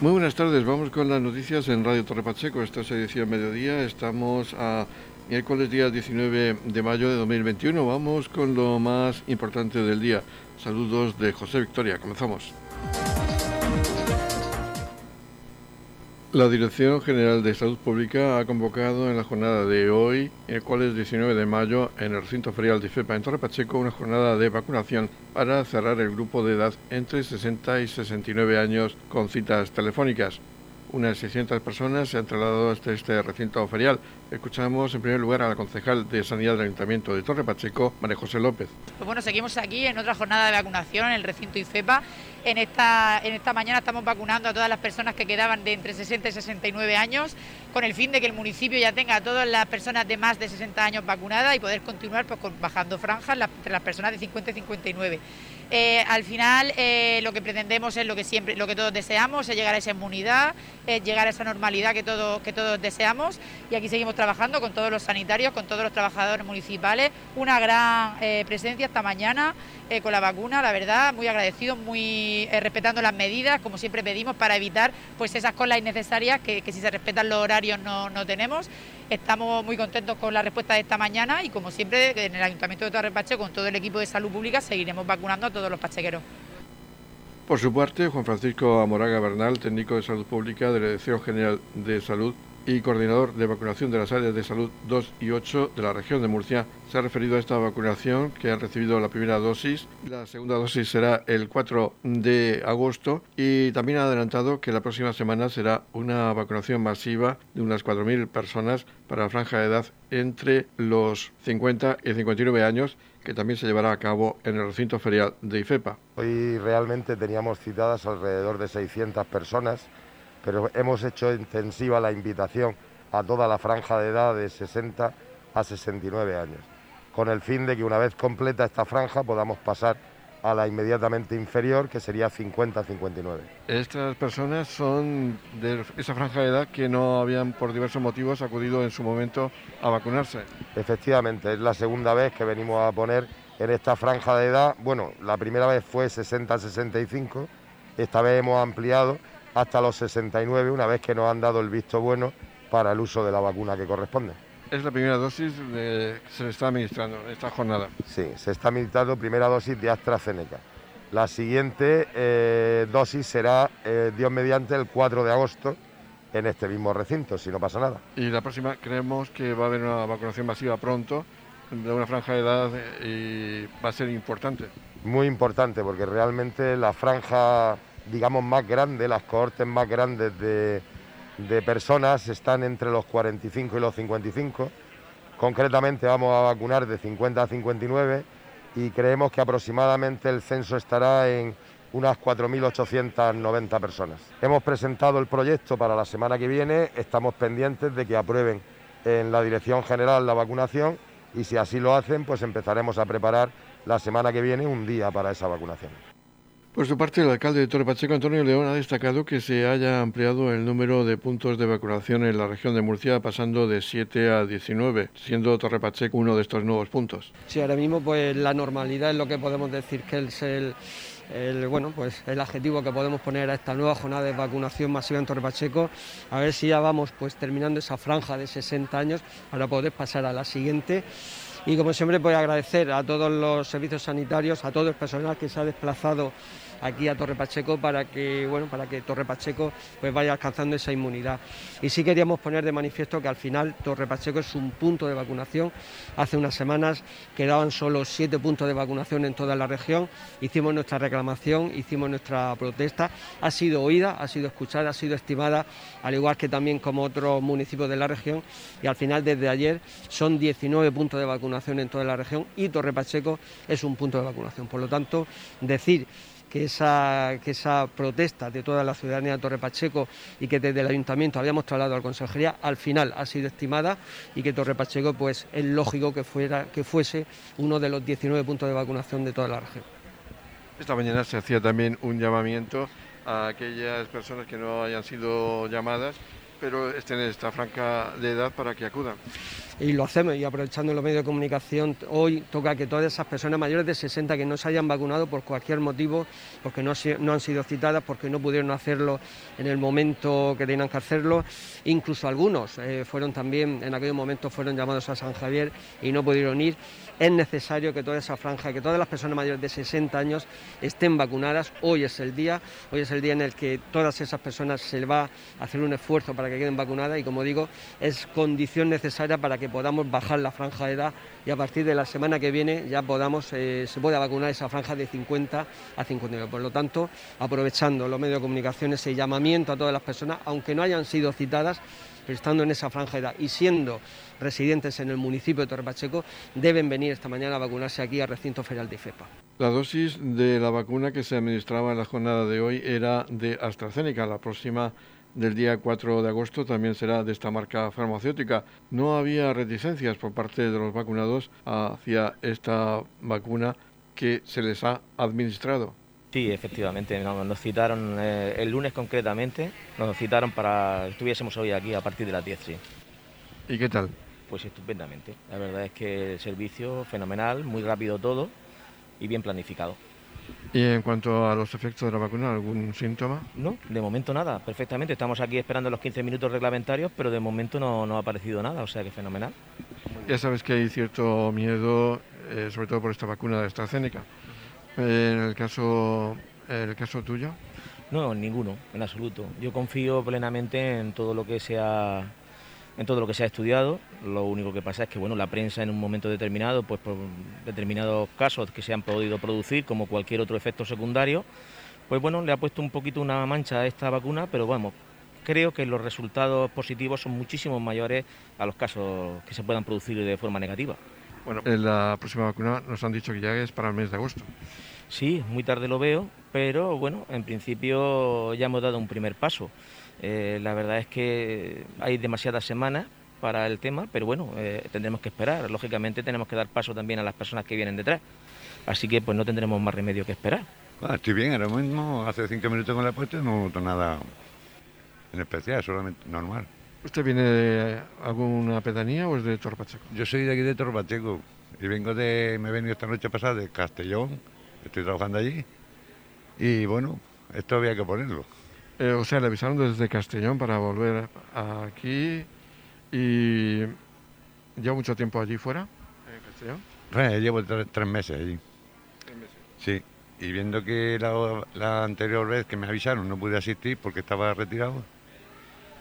Muy buenas tardes, vamos con las noticias en Radio Torre Pacheco. Esta es edición mediodía, estamos a miércoles día 19 de mayo de 2021. Vamos con lo más importante del día. Saludos de José Victoria, comenzamos. La Dirección General de Salud Pública ha convocado en la jornada de hoy, el cual es 19 de mayo, en el recinto ferial de IFEPA en Torre Pacheco, una jornada de vacunación para cerrar el grupo de edad entre 60 y 69 años con citas telefónicas. Unas 600 personas se han trasladado hasta este recinto ferial. Escuchamos en primer lugar a la concejal de Sanidad del Ayuntamiento de Torre Pacheco, María José López. Pues bueno, seguimos aquí en otra jornada de vacunación en el recinto IFEPA en esta, en esta mañana estamos vacunando a todas las personas que quedaban de entre 60 y 69 años, con el fin de que el municipio ya tenga a todas las personas de más de 60 años vacunadas y poder continuar pues, bajando franjas entre las personas de 50 y 59. Eh, al final eh, lo que pretendemos es lo que siempre, lo que todos deseamos, es llegar a esa inmunidad, es llegar a esa normalidad que todos, que todos deseamos y aquí seguimos trabajando con todos los sanitarios, con todos los trabajadores municipales, una gran eh, presencia esta mañana con la vacuna, la verdad, muy agradecidos, muy respetando las medidas, como siempre pedimos, para evitar pues esas colas innecesarias que, si se respetan los horarios no, no tenemos. Estamos muy contentos con la respuesta de esta mañana y como siempre en el Ayuntamiento de Torre Pacheco con todo el equipo de salud pública seguiremos vacunando a todos los pachequeros. Por su parte, Juan Francisco Amoraga Bernal, técnico de salud pública de la Dirección General de Salud, y coordinador de vacunación de las áreas de salud 2 y 8 de la región de Murcia, se ha referido a esta vacunación que han recibido la primera dosis. La segunda dosis será el 4 de agosto y también ha adelantado que la próxima semana será una vacunación masiva de unas 4.000 personas para la franja de edad entre los 50 y 59 años que también se llevará a cabo en el recinto ferial de IFEPA. Hoy realmente teníamos citadas alrededor de 600 personas pero hemos hecho intensiva la invitación a toda la franja de edad de 60 a 69 años, con el fin de que una vez completa esta franja podamos pasar a la inmediatamente inferior, que sería 50-59. Estas personas son de esa franja de edad que no habían por diversos motivos acudido en su momento a vacunarse. Efectivamente, es la segunda vez que venimos a poner en esta franja de edad. Bueno, la primera vez fue 60-65, esta vez hemos ampliado hasta los 69, una vez que nos han dado el visto bueno para el uso de la vacuna que corresponde. Es la primera dosis que se le está administrando en esta jornada. Sí, se está administrando primera dosis de AstraZeneca. La siguiente eh, dosis será, eh, Dios mediante, el 4 de agosto en este mismo recinto, si no pasa nada. Y la próxima creemos que va a haber una vacunación masiva pronto, de una franja de edad, y va a ser importante. Muy importante, porque realmente la franja digamos, más grandes, las cohortes más grandes de, personas están entre los 45 y los 55. Concretamente vamos a vacunar de 50 a 59 y creemos que aproximadamente el censo estará en unas 4.890 personas. Hemos presentado el proyecto para la semana que viene, estamos pendientes de que aprueben en la Dirección General la vacunación y si así lo hacen, pues empezaremos a preparar la semana que viene un día para esa vacunación. Por su parte, el alcalde de Torre Pacheco, Antonio León, ha destacado que se haya ampliado el número de puntos de vacunación en la región de Murcia, pasando de 7 a 19, siendo Torre Pacheco uno de estos nuevos puntos. Sí, ahora mismo pues la normalidad es lo que podemos decir que es el, bueno, pues el adjetivo que podemos poner a esta nueva jornada de vacunación masiva en Torre Pacheco, a ver si ya vamos pues terminando esa franja de 60 años para poder pasar a la siguiente y como siempre pues agradecer a todos los servicios sanitarios, a todo el personal que se ha desplazado aquí a Torre Pacheco para que bueno para que Torre Pacheco pues vaya alcanzando esa inmunidad. Y sí queríamos poner de manifiesto que al final Torre Pacheco es un punto de vacunación. Hace unas semanas quedaban solo siete puntos de vacunación en toda la región. Hicimos nuestra reclamación hicimos nuestra protesta. Ha sido oída ha sido escuchada ha sido estimada al igual que también como otros municipios de la región. Y al final desde ayer son 19 puntos de vacunación en toda la región y Torre Pacheco es un punto de vacunación. Por lo tanto, decir que esa, que esa protesta de toda la ciudadanía de Torre Pacheco y que desde el ayuntamiento habíamos trasladado a la consejería, al final ha sido estimada y que Torre Pacheco pues, es lógico que, fuera, que fuese uno de los 19 puntos de vacunación de toda la región. Esta mañana se hacía también un llamamiento a aquellas personas que no hayan sido llamadas, pero estén en esta franca de edad para que acudan. Y lo hacemos y aprovechando los medios de comunicación, hoy toca que todas esas personas mayores de 60 que no se hayan vacunado por cualquier motivo, porque no, han sido citadas, porque no pudieron hacerlo en el momento que tenían que hacerlo, incluso algunos eh, fueron también, en aquel momento fueron llamados a San Javier y no pudieron ir, es necesario que toda esa franja, que todas las personas mayores de 60 años estén vacunadas. Hoy es el día, hoy es el día en el que todas esas personas se va a hacer un esfuerzo para que queden vacunadas y como digo, es condición necesaria para que podamos bajar la franja de edad y a partir de la semana que viene ya podamos, eh, se pueda vacunar esa franja de 50 a 59. Por lo tanto, aprovechando los medios de comunicación, ese llamamiento a todas las personas, aunque no hayan sido citadas, estando en esa franja de edad y siendo residentes en el municipio de Torre Pacheco, deben venir esta mañana a vacunarse aquí al recinto ferial de IFEPA. La dosis de la vacuna que se administraba en la jornada de hoy era de AstraZeneca. La próxima del día 4 de agosto también será de esta marca farmacéutica. No había reticencias por parte de los vacunados hacia esta vacuna que se les ha administrado. Sí, efectivamente, nos, citaron eh, el lunes concretamente, nos citaron para que estuviésemos hoy aquí a partir de las 10, sí. ¿Y qué tal? Pues estupendamente. La verdad es que el servicio fenomenal, muy rápido todo y bien planificado. ¿Y en cuanto a los efectos de la vacuna, algún síntoma? No, de momento nada, perfectamente. Estamos aquí esperando los 15 minutos reglamentarios, pero de momento no, no ha aparecido nada, o sea que fenomenal. Ya sabes que hay cierto miedo, eh, sobre todo por esta vacuna de AstraZeneca. En el caso, en el caso tuyo. No, ninguno, en absoluto. Yo confío plenamente en todo lo que se ha, en todo lo que se ha estudiado. Lo único que pasa es que bueno, la prensa en un momento determinado, pues por determinados casos que se han podido producir, como cualquier otro efecto secundario, pues bueno, le ha puesto un poquito una mancha a esta vacuna, pero vamos, creo que los resultados positivos son muchísimo mayores a los casos que se puedan producir de forma negativa. Bueno, la próxima vacuna nos han dicho que ya es para el mes de agosto. Sí, muy tarde lo veo, pero bueno, en principio ya hemos dado un primer paso. Eh, la verdad es que hay demasiadas semanas para el tema, pero bueno, eh, tendremos que esperar. Lógicamente tenemos que dar paso también a las personas que vienen detrás. Así que pues no tendremos más remedio que esperar. Ah, estoy bien, ahora mismo hace cinco minutos con la puesta no noto nada en especial, solamente normal. ¿Usted viene de alguna pedanía o es de Torpacheco? Yo soy de aquí de Torpacheco y vengo de, me he venido esta noche pasada de Castellón, estoy trabajando allí y bueno, esto había que ponerlo. Eh, o sea, le avisaron desde Castellón para volver aquí y llevo mucho tiempo allí fuera, en Castellón. Llevo tres, meses allí. ¿Tres meses? Sí, y viendo que la, la anterior vez que me avisaron no pude asistir porque estaba retirado,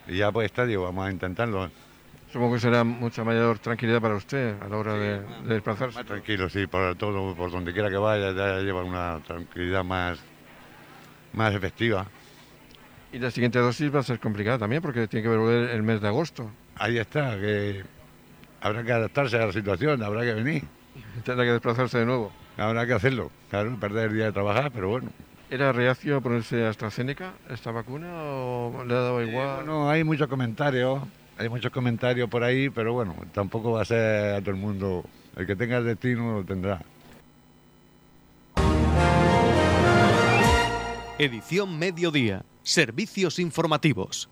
y ya pues está, digo, vamos a intentarlo. Supongo que será mucha mayor tranquilidad para usted a la hora de, desplazarse. Más tranquilo, sí, por todo, por donde quiera que vaya, ya lleva una tranquilidad más, más efectiva. Y la siguiente dosis va a ser complicada también porque tiene que volver el mes de agosto. Ahí está, que habrá que adaptarse a la situación, habrá que venir. Tendrá que desplazarse de nuevo. Habrá que hacerlo, claro, perder el día de trabajar, pero bueno. ¿Era reacio a ponerse AstraZeneca esta vacuna o le ha dado igual? No, hay muchos comentarios, hay muchos comentarios por ahí, pero bueno, tampoco va a ser a todo el mundo. El que tenga el destino lo tendrá. Edición Mediodía. Servicios informativos.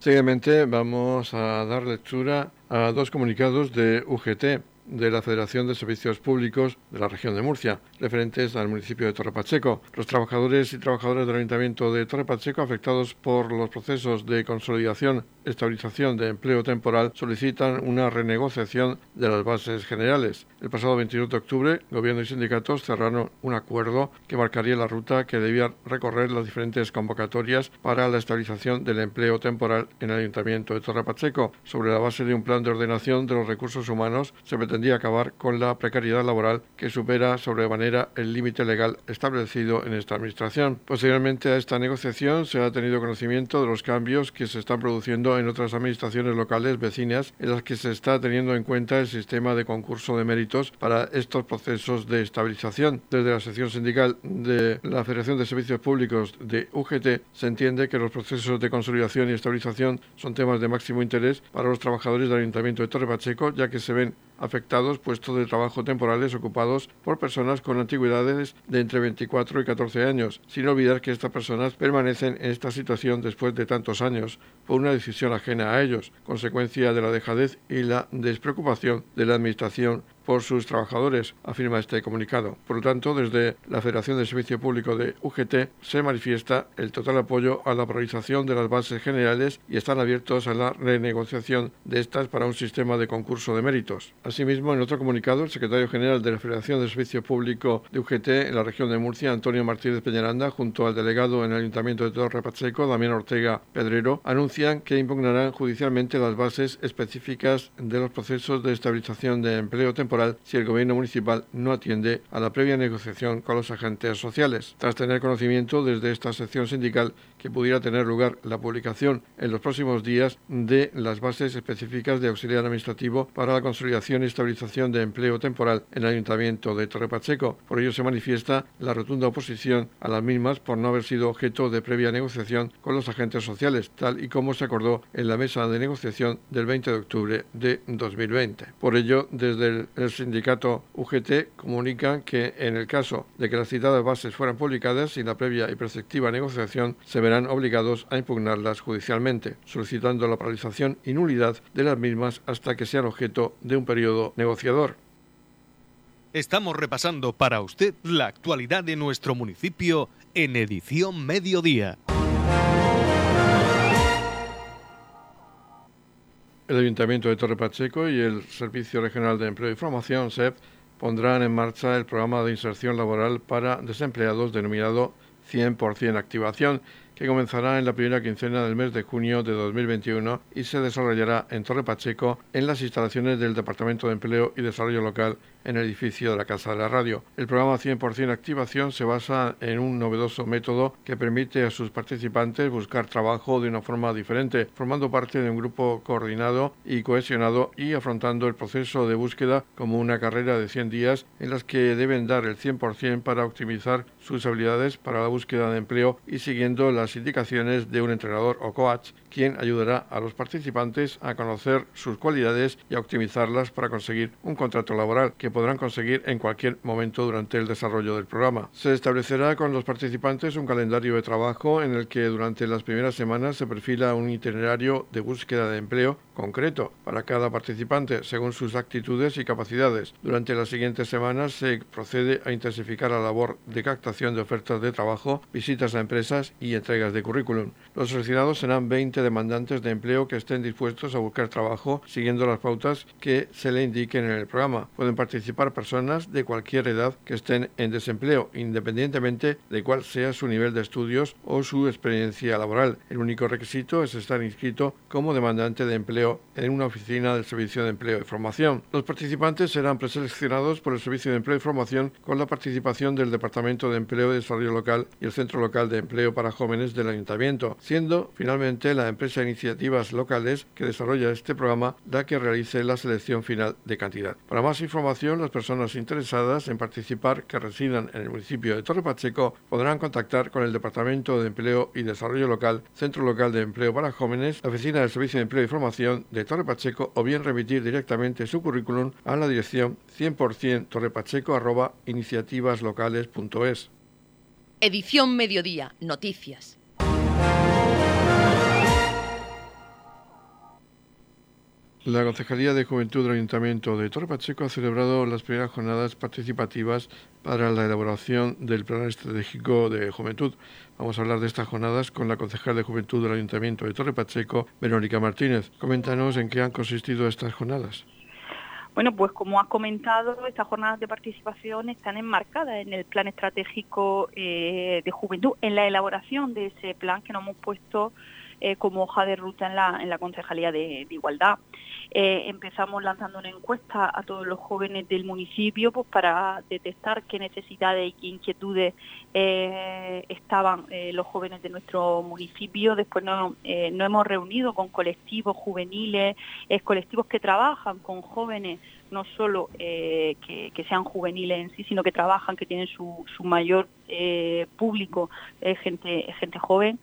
Seguidamente vamos a dar lectura a dos comunicados de UGT de la Federación de Servicios Públicos de la región de Murcia, referentes al municipio de Torre Pacheco. Los trabajadores y trabajadoras del Ayuntamiento de Torre Pacheco, afectados por los procesos de consolidación, estabilización de empleo temporal, solicitan una renegociación de las bases generales. El pasado 21 de octubre, Gobierno y sindicatos cerraron un acuerdo que marcaría la ruta que debía recorrer las diferentes convocatorias para la estabilización del empleo temporal en el Ayuntamiento de Torre Pacheco. Sobre la base de un plan de ordenación de los recursos humanos, se pretendía acabar con la precariedad laboral que supera sobremanera el límite legal establecido en esta Administración. Posteriormente a esta negociación se ha tenido conocimiento de los cambios que se están produciendo en otras administraciones locales vecinas en las que se está teniendo en cuenta el sistema de concurso de méritos para estos procesos de estabilización. Desde la sección sindical de la Federación de Servicios Públicos de UGT se entiende que los procesos de consolidación y estabilización son temas de máximo interés para los trabajadores del Ayuntamiento de Torre Pacheco, ya que se ven afectados puestos de trabajo temporales ocupados por personas con antigüedades de entre 24 y 14 años, sin olvidar que estas personas permanecen en esta situación después de tantos años por una decisión ajena a ellos, consecuencia de la dejadez y la despreocupación de la Administración por sus trabajadores, afirma este comunicado. Por lo tanto, desde la Federación de Servicio Público de UGT se manifiesta el total apoyo a la priorización de las bases generales y están abiertos a la renegociación de estas para un sistema de concurso de méritos. Asimismo, en otro comunicado, el secretario general de la Federación de Servicio Público de UGT en la región de Murcia, Antonio Martínez Peñaranda, junto al delegado en el Ayuntamiento de Torre Pacheco, Damián Ortega Pedrero, anuncian que impugnarán judicialmente las bases específicas de los procesos de estabilización de empleo temporal si el gobierno municipal no atiende a la previa negociación con los agentes sociales. Tras tener conocimiento desde esta sección sindical que pudiera tener lugar la publicación en los próximos días de las bases específicas de auxiliar administrativo para la consolidación y estabilización de empleo temporal en el Ayuntamiento de Torre Pacheco. Por ello se manifiesta la rotunda oposición a las mismas por no haber sido objeto de previa negociación con los agentes sociales, tal y como se acordó en la mesa de negociación del 20 de octubre de 2020. Por ello, desde el sindicato UGT comunica que en el caso de que las citadas bases fueran publicadas sin la previa y preceptiva negociación, se verán obligados a impugnarlas judicialmente, solicitando la paralización y nulidad de las mismas hasta que sean objeto de un periodo negociador. Estamos repasando para usted la actualidad de nuestro municipio en edición mediodía. El Ayuntamiento de Torre Pacheco y el Servicio Regional de Empleo y Formación, SEP, pondrán en marcha el programa de inserción laboral para desempleados denominado 100% Activación, que comenzará en la primera quincena del mes de junio de 2021 y se desarrollará en Torre Pacheco en las instalaciones del Departamento de Empleo y Desarrollo Local en el edificio de la Casa de la Radio. El programa 100% Activación se basa en un novedoso método que permite a sus participantes buscar trabajo de una forma diferente, formando parte de un grupo coordinado y cohesionado y afrontando el proceso de búsqueda como una carrera de 100 días en las que deben dar el 100% para optimizar sus habilidades para la búsqueda de empleo y siguiendo las indicaciones de un entrenador o coach, quien ayudará a los participantes a conocer sus cualidades y a optimizarlas para conseguir un contrato laboral que podrán conseguir en cualquier momento durante el desarrollo del programa. Se establecerá con los participantes un calendario de trabajo en el que durante las primeras semanas se perfila un itinerario de búsqueda de empleo concreto para cada participante según sus actitudes y capacidades. Durante las siguientes semanas se procede a intensificar la labor de captación de ofertas de trabajo, visitas a empresas y entregas de currículum. Los seleccionados serán 20 demandantes de empleo que estén dispuestos a buscar trabajo siguiendo las pautas que se le indiquen en el programa. Pueden participar personas de cualquier edad que estén en desempleo, independientemente de cuál sea su nivel de estudios o su experiencia laboral. El único requisito es estar inscrito como demandante de empleo en una oficina del Servicio de Empleo y Formación. Los participantes serán preseleccionados por el Servicio de Empleo y Formación con la participación del Departamento de Empleo y Desarrollo Local y el Centro Local de Empleo para Jóvenes del Ayuntamiento, siendo finalmente la empresa de iniciativas locales que desarrolla este programa la que realice la selección final de cantidad. Para más información, las personas interesadas en participar que residan en el municipio de Torre Pacheco podrán contactar con el Departamento de Empleo y Desarrollo Local, Centro Local de Empleo para Jóvenes, la Oficina del Servicio de Empleo y Formación de Torre Pacheco o bien remitir directamente su currículum a la dirección 100% torrepacheco iniciativaslocales.es. Edición Mediodía, Noticias. La Concejalía de Juventud del Ayuntamiento de Torre Pacheco ha celebrado las primeras jornadas participativas para la elaboración del Plan Estratégico de Juventud. Vamos a hablar de estas jornadas con la concejal de Juventud del Ayuntamiento de Torre Pacheco, Verónica Martínez. Coméntanos en qué han consistido estas jornadas. Bueno, pues como has comentado, estas jornadas de participación están enmarcadas en el plan estratégico eh, de juventud, en la elaboración de ese plan que nos hemos puesto eh, como hoja de ruta en la, en la Concejalía de Igualdad. Eh, empezamos lanzando una encuesta a todos los jóvenes del municipio pues, para detectar qué necesidades y qué inquietudes eh, estaban los jóvenes de nuestro municipio. Después nos, hemos reunido con colectivos juveniles, colectivos que trabajan con jóvenes no solo que, sean juveniles en sí, sino que trabajan, que tienen su, su mayor público, gente, gente joven.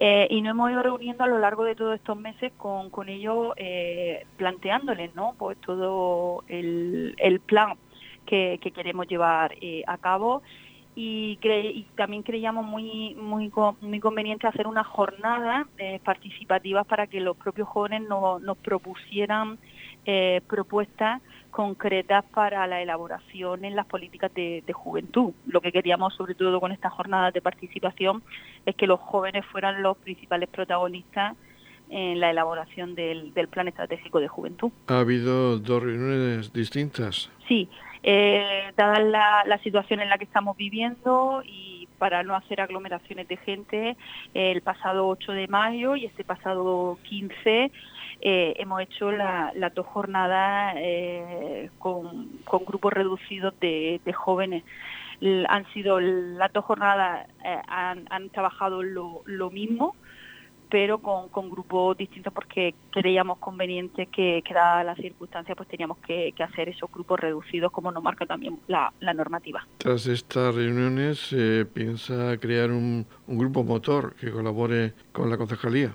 Eh, y nos hemos ido reuniendo a lo largo de todos estos meses con, con ellos, eh, planteándoles ¿no? pues todo el, plan que, queremos llevar eh, a cabo y, también creíamos muy, muy, muy conveniente hacer unas jornadas participativas para que los propios jóvenes nos propusieran propuestas concretas para la elaboración en las políticas de, juventud. Lo que queríamos sobre todo con estas jornadas de participación es que los jóvenes fueran los principales protagonistas en la elaboración del, Plan Estratégico de Juventud. ¿Ha habido dos reuniones distintas? Sí, eh, dada la, situación en la que estamos viviendo y para no hacer aglomeraciones de gente, el pasado 8 de mayo y este pasado 15 eh, hemos hecho las dos jornadas eh, con, grupos reducidos de, jóvenes. han sido las dos jornadas, eh, han, trabajado lo, mismo, pero con, grupos distintos porque creíamos conveniente que, que dadas las circunstancias, pues teníamos que, hacer esos grupos reducidos como nos marca también la, normativa. Tras estas reuniones, ¿se piensa crear un grupo motor que colabore con la concejalía?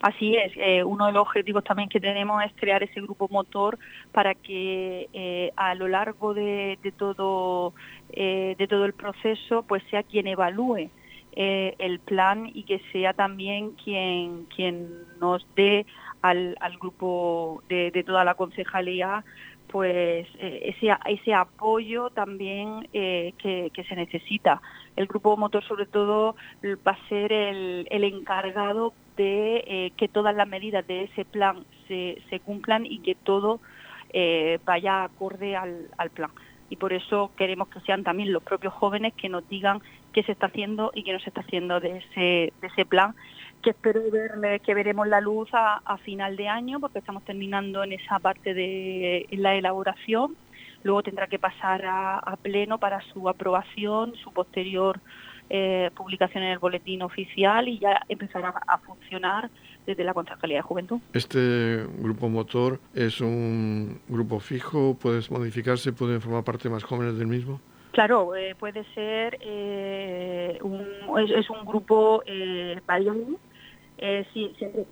Así es, eh, uno de los objetivos también que tenemos es crear ese grupo motor para que eh, a lo largo de, todo eh, de todo el proceso pues sea quien evalúe el plan y que sea también quien quien nos dé al, grupo de, toda la concejalía pues ese, ese apoyo también que, se necesita. El grupo motor sobre todo va a ser el, el encargado de eh, que todas las medidas de ese plan se, se cumplan y que todo eh, vaya acorde al, plan. Y por eso queremos que sean también los propios jóvenes que nos digan qué se está haciendo y qué no se está haciendo de ese, de ese plan, que espero ver, que veremos la luz a, final de año, porque estamos terminando en esa parte de la elaboración. Luego tendrá que pasar a pleno para su aprobación, su posterior eh, publicación en el boletín oficial y ya empezará a funcionar desde la Concejalía de Juventud. ¿Este grupo motor es un grupo fijo? ¿Puedes modificarse? ¿Pueden formar parte más jóvenes del mismo? Claro, eh, puede ser, eh, un, es, un grupo eh, sí, siempre,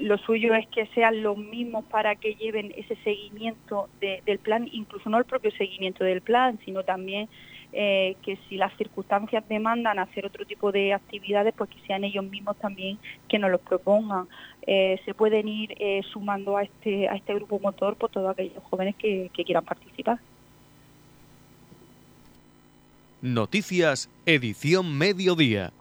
lo suyo es que sean los mismos para que lleven ese seguimiento del plan, incluso no el propio seguimiento del plan, sino también eh, que si las circunstancias demandan hacer otro tipo de actividades, pues que sean ellos mismos también que nos los propongan. Eh, se pueden ir eh, sumando a este, a este grupo motor por todos aquellos jóvenes que quieran participar. Noticias, edición mediodía.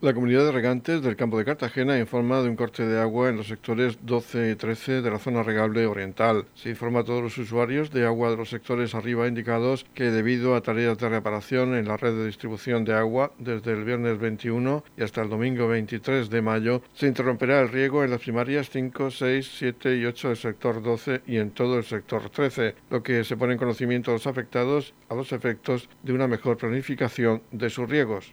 La comunidad de regantes del campo de Cartagena informa de un corte de agua en los sectores 12 y 13 de la zona regable oriental. Se informa a todos los usuarios de agua de los sectores arriba indicados que debido a tareas de reparación en la red de distribución de agua desde el viernes 21 y hasta el domingo 23 de mayo se interrumperá el riego en las primarias 5, 6, 7 y 8 del sector 12 y en todo el sector 13, lo que se pone en conocimiento a los afectados a los efectos de una mejor planificación de sus riegos.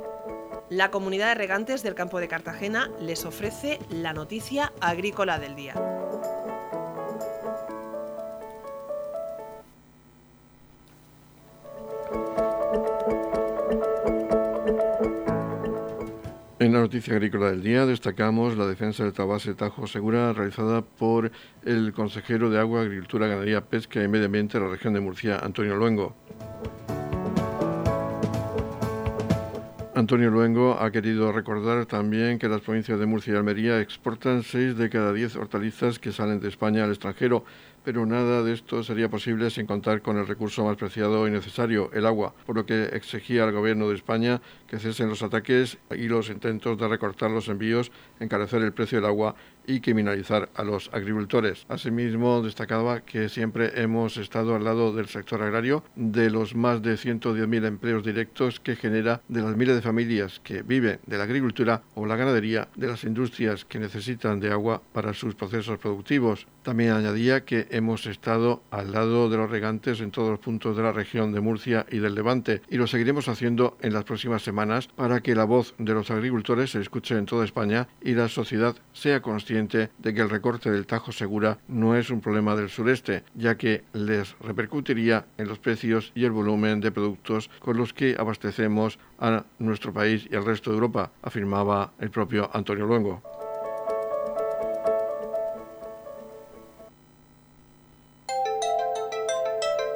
La comunidad de regantes del campo de Cartagena les ofrece la noticia agrícola del día. En la noticia agrícola del día destacamos la defensa del Tabase Tajo Segura realizada por el consejero de Agua, Agricultura, Ganadería, Pesca y Medio Ambiente de la región de Murcia, Antonio Luengo. Antonio Luengo ha querido recordar también que las provincias de Murcia y Almería exportan seis de cada diez hortalizas que salen de España al extranjero, pero nada de esto sería posible sin contar con el recurso más preciado y necesario, el agua, por lo que exigía al Gobierno de España que cesen los ataques y los intentos de recortar los envíos, encarecer el precio del agua y criminalizar a los agricultores. Asimismo, destacaba que siempre hemos estado al lado del sector agrario, de los más de 110.000 empleos directos que genera, de las miles de familias que viven de la agricultura o la ganadería, de las industrias que necesitan de agua para sus procesos productivos. También añadía que hemos estado al lado de los regantes en todos los puntos de la región de Murcia y del Levante y lo seguiremos haciendo en las próximas semanas para que la voz de los agricultores se escuche en toda España y la sociedad sea consciente de que el recorte del Tajo Segura no es un problema del sureste, ya que les repercutiría en los precios y el volumen de productos con los que abastecemos a nuestro país y al resto de Europa, afirmaba el propio Antonio Luengo.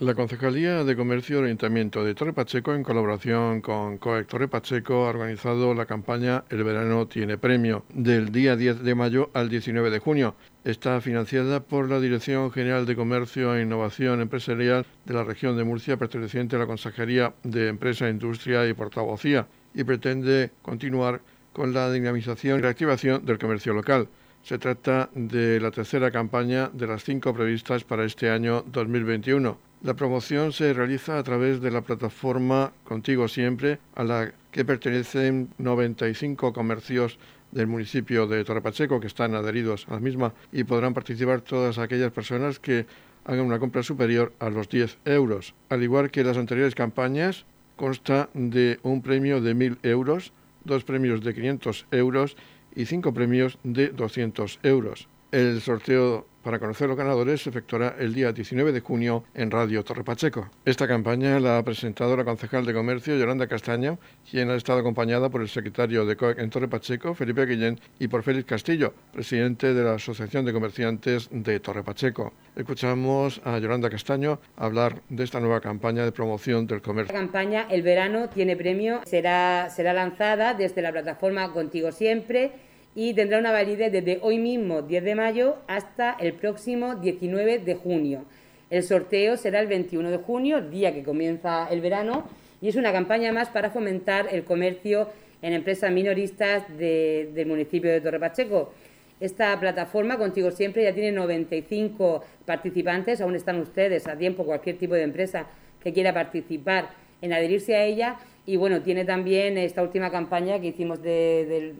La Concejalía de Comercio y Ayuntamiento de Torre Pacheco, en colaboración con COEC Torre Pacheco, ha organizado la campaña El verano tiene premio, del día 10 de mayo al 19 de junio. Está financiada por la Dirección General de Comercio e Innovación Empresarial de la región de Murcia, perteneciente a la Consejería de Empresa, Industria y Portavocía, y pretende continuar con la dinamización y reactivación del comercio local. Se trata de la tercera campaña de las cinco previstas para este año 2021. La promoción se realiza a través de la plataforma Contigo Siempre, a la que pertenecen 95 comercios del municipio de Torrepacheco que están adheridos a la misma y podrán participar todas aquellas personas que hagan una compra superior a los 10 euros. Al igual que las anteriores campañas, consta de un premio de 1.000 euros, dos premios de 500 euros y cinco premios de 200 euros. El sorteo para conocer los ganadores se efectuará el día 19 de junio en Radio Torre Pacheco. Esta campaña la ha presentado la concejal de Comercio, Yolanda Castaño, quien ha estado acompañada por el secretario de COEC en Torre Pacheco, Felipe Guillén, y por Félix Castillo, presidente de la Asociación de Comerciantes de Torre Pacheco. Escuchamos a Yolanda Castaño hablar de esta nueva campaña de promoción del comercio. La campaña El verano tiene premio, será, será lanzada desde la plataforma Contigo Siempre y tendrá una validez desde hoy mismo, 10 de mayo, hasta el próximo 19 de junio. El sorteo será el 21 de junio, día que comienza el verano, y es una campaña más para fomentar el comercio en empresas minoristas del municipio de Torre Pacheco. Esta plataforma, Contigo Siempre, ya tiene 95 participantes, aún están ustedes a tiempo, cualquier tipo de empresa que quiera participar en adherirse a ella y bueno, tiene también esta última campaña que hicimos de,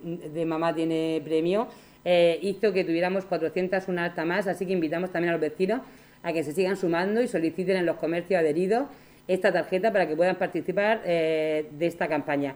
Mamá tiene premio, eh, hizo que tuviéramos 400 una alta más, así que invitamos también a los vecinos a que se sigan sumando y soliciten en los comercios adheridos esta tarjeta para que puedan participar eh, de esta campaña.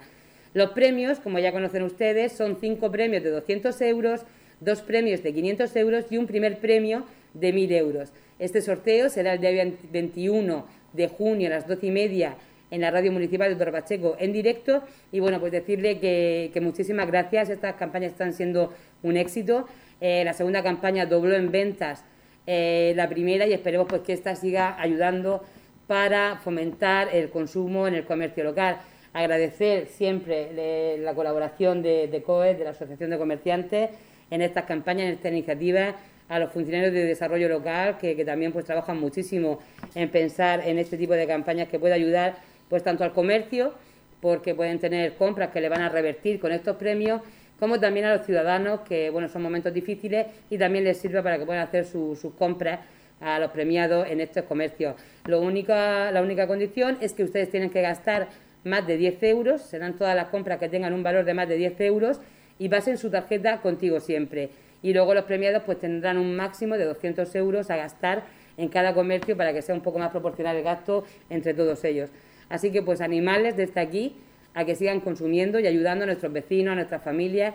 Los premios, como ya conocen ustedes, son cinco premios de 200 euros, dos premios de 500 euros y un primer premio de 1.000 euros. Este sorteo será el día 21 de junio a las 12 y media en la radio municipal de Torpacheco en directo. Y bueno, pues decirle que, muchísimas gracias, estas campañas están siendo un éxito, eh, la segunda campaña dobló en ventas eh, la primera y esperemos pues que esta siga ayudando para fomentar el consumo en el comercio local. Agradecer siempre la colaboración de, COE, de la Asociación de Comerciantes, en estas campañas, en esta iniciativa, a los funcionarios de desarrollo local que, que, también pues trabajan muchísimo en pensar en este tipo de campañas que puede ayudar pues tanto al comercio, porque pueden tener compras que le van a revertir con estos premios, como también a los ciudadanos, que bueno, son momentos difíciles y también les sirve para que puedan hacer sus compras a los premiados en estos comercios. Lo única, la única condición es que ustedes tienen que gastar más de 10 euros, serán todas las compras que tengan un valor de más de 10 euros y pasen su tarjeta contigo siempre. Y luego los premiados pues tendrán un máximo de 200 euros a gastar en cada comercio para que sea un poco más proporcional el gasto entre todos ellos. Así que pues animarles desde aquí a que sigan consumiendo y ayudando a nuestros vecinos, a nuestras familias,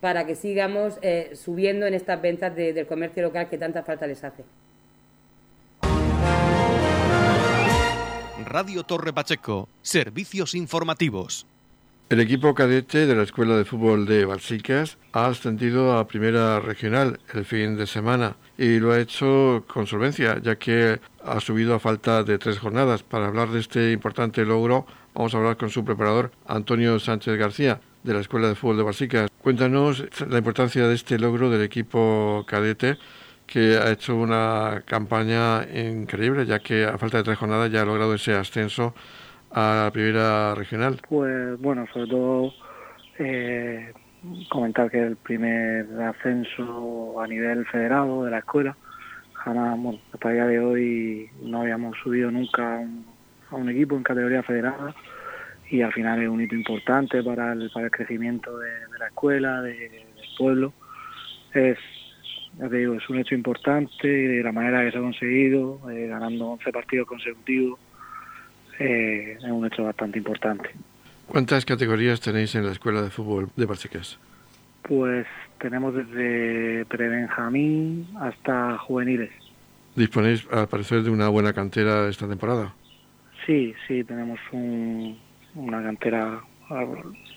para que sigamos eh, subiendo en estas ventas del comercio local que tanta falta les hace. Radio Torre Pacheco, servicios informativos. El equipo cadete de la Escuela de Fútbol de Balsicas ha ascendido a Primera Regional el fin de semana y lo ha hecho con solvencia, ya que ha subido a falta de tres jornadas. Para hablar de este importante logro, vamos a hablar con su preparador, Antonio Sánchez García, de la Escuela de Fútbol de Balsicas. Cuéntanos la importancia de este logro del equipo cadete que ha hecho una campaña increíble, ya que a falta de tres jornadas ya ha logrado ese ascenso a la primera regional. Pues bueno, sobre todo eh, comentar que el primer ascenso a nivel federado de la escuela, jamás, bueno, hasta el día de hoy no habíamos subido nunca a un, equipo en categoría federada y al final es un hito importante para el, para el crecimiento de, la escuela, del pueblo. Es te digo, es un hecho importante de la manera que se ha conseguido, eh, ganando 11 partidos consecutivos, eh, es un hecho bastante importante. ¿Cuántas categorías tenéis en la Escuela de Fútbol de Barcicas? Pues tenemos desde prebenjamín hasta juveniles. ¿Disponéis, al parecer, de una buena cantera esta temporada? Sí, sí, tenemos una cantera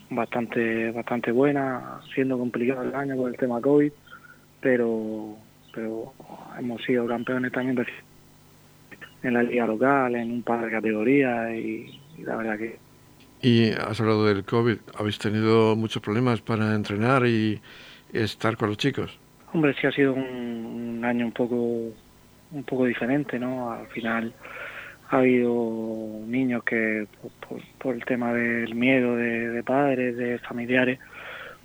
bastante bastante buena, siendo complicado el año con el tema COVID pero, pero hemos sido campeones también en la liga local, en un par de categorías y, la verdad que... Y has hablado del COVID, ¿habéis tenido muchos problemas para entrenar y estar con los chicos? Hombre, sí ha sido un, año un poco un poco diferente, ¿no? Al final ha habido niños que por, el tema del miedo de padres, de familiares,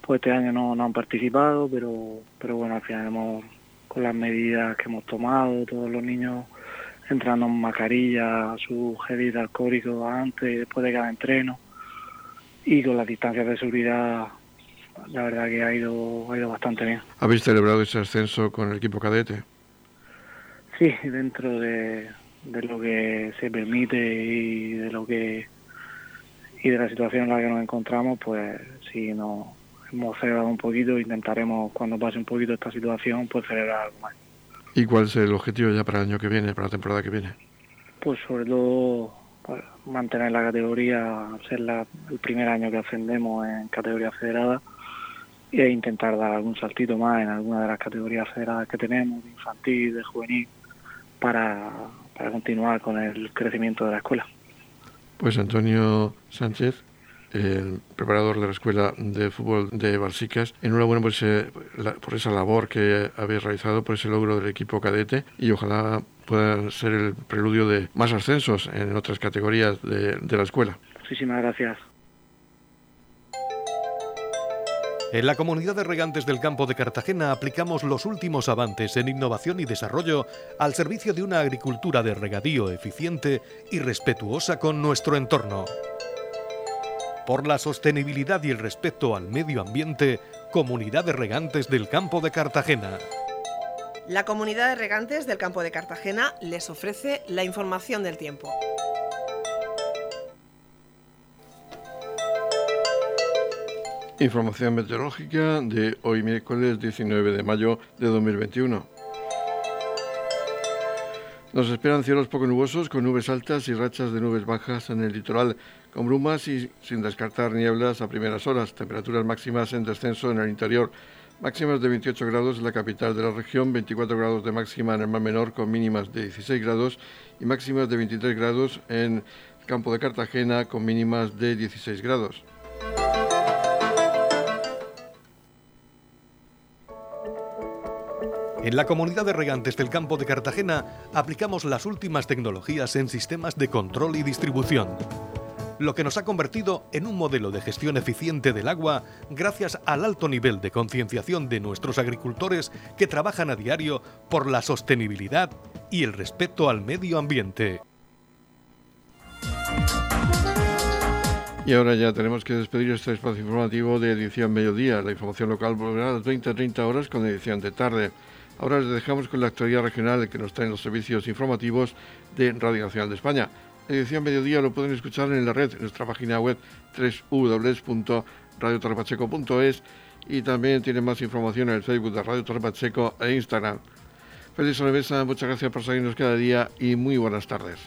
pues este año no, no han participado, pero, pero bueno, al final hemos, con las medidas que hemos tomado, todos los niños entrando en mascarilla, su gel alcohólico antes y después de cada entreno, y con las distancias de seguridad, la verdad que ha ido, ha ido bastante bien. ¿Habéis celebrado ese ascenso con el equipo cadete? Sí, dentro de, de lo que se permite y de lo que y de la situación en la que nos encontramos, pues sí, no, hemos celebrado un poquito, intentaremos cuando pase un poquito esta situación, pues celebrar algo más. ¿Y cuál es el objetivo ya para el año que viene, para la temporada que viene? Pues sobre todo mantener la categoría, ser el primer año que ascendemos en categoría federada e intentar dar algún saltito más en alguna de las categorías federadas que tenemos, de infantil, de juvenil, para, para continuar con el crecimiento de la escuela. Pues Antonio Sánchez, el preparador de la Escuela de Fútbol de Balsicas. Enhorabuena por, ese, por esa labor que habéis realizado, por ese logro del equipo cadete y ojalá pueda ser el preludio de más ascensos en otras categorías de, de la escuela. Muchísimas gracias. En la comunidad de regantes del campo de Cartagena aplicamos los últimos avances en innovación y desarrollo al servicio de una agricultura de regadío eficiente y respetuosa con nuestro entorno por la sostenibilidad y el respeto al medio ambiente, Comunidad de Regantes del Campo de Cartagena. La Comunidad de Regantes del Campo de Cartagena les ofrece la información del tiempo. Información meteorológica de hoy miércoles 19 de mayo de 2021. Nos esperan cielos poco nubosos con nubes altas y rachas de nubes bajas en el litoral con brumas y sin descartar nieblas a primeras horas. Temperaturas máximas en descenso en el interior. Máximas de 28 grados en la capital de la región, 24 grados de máxima en el mar menor con mínimas de 16 grados y máximas de 23 grados en el campo de Cartagena con mínimas de 16 grados. En la comunidad de regantes del campo de Cartagena aplicamos las últimas tecnologías en sistemas de control y distribución lo que nos ha convertido en un modelo de gestión eficiente del agua gracias al alto nivel de concienciación de nuestros agricultores que trabajan a diario por la sostenibilidad y el respeto al medio ambiente. Y ahora ya tenemos que despedir este espacio informativo de edición mediodía. La información local volverá a las 20 30 horas con edición de tarde. Ahora les dejamos con la actualidad regional que nos traen los servicios informativos de Radio Nacional de España. Edición Mediodía lo pueden escuchar en la red, nuestra página web www.radiotorrepacheco.es y también tienen más información en el Facebook de Radio Torrepacheco e Instagram. Feliz sobremesa, muchas gracias por seguirnos cada día y muy buenas tardes.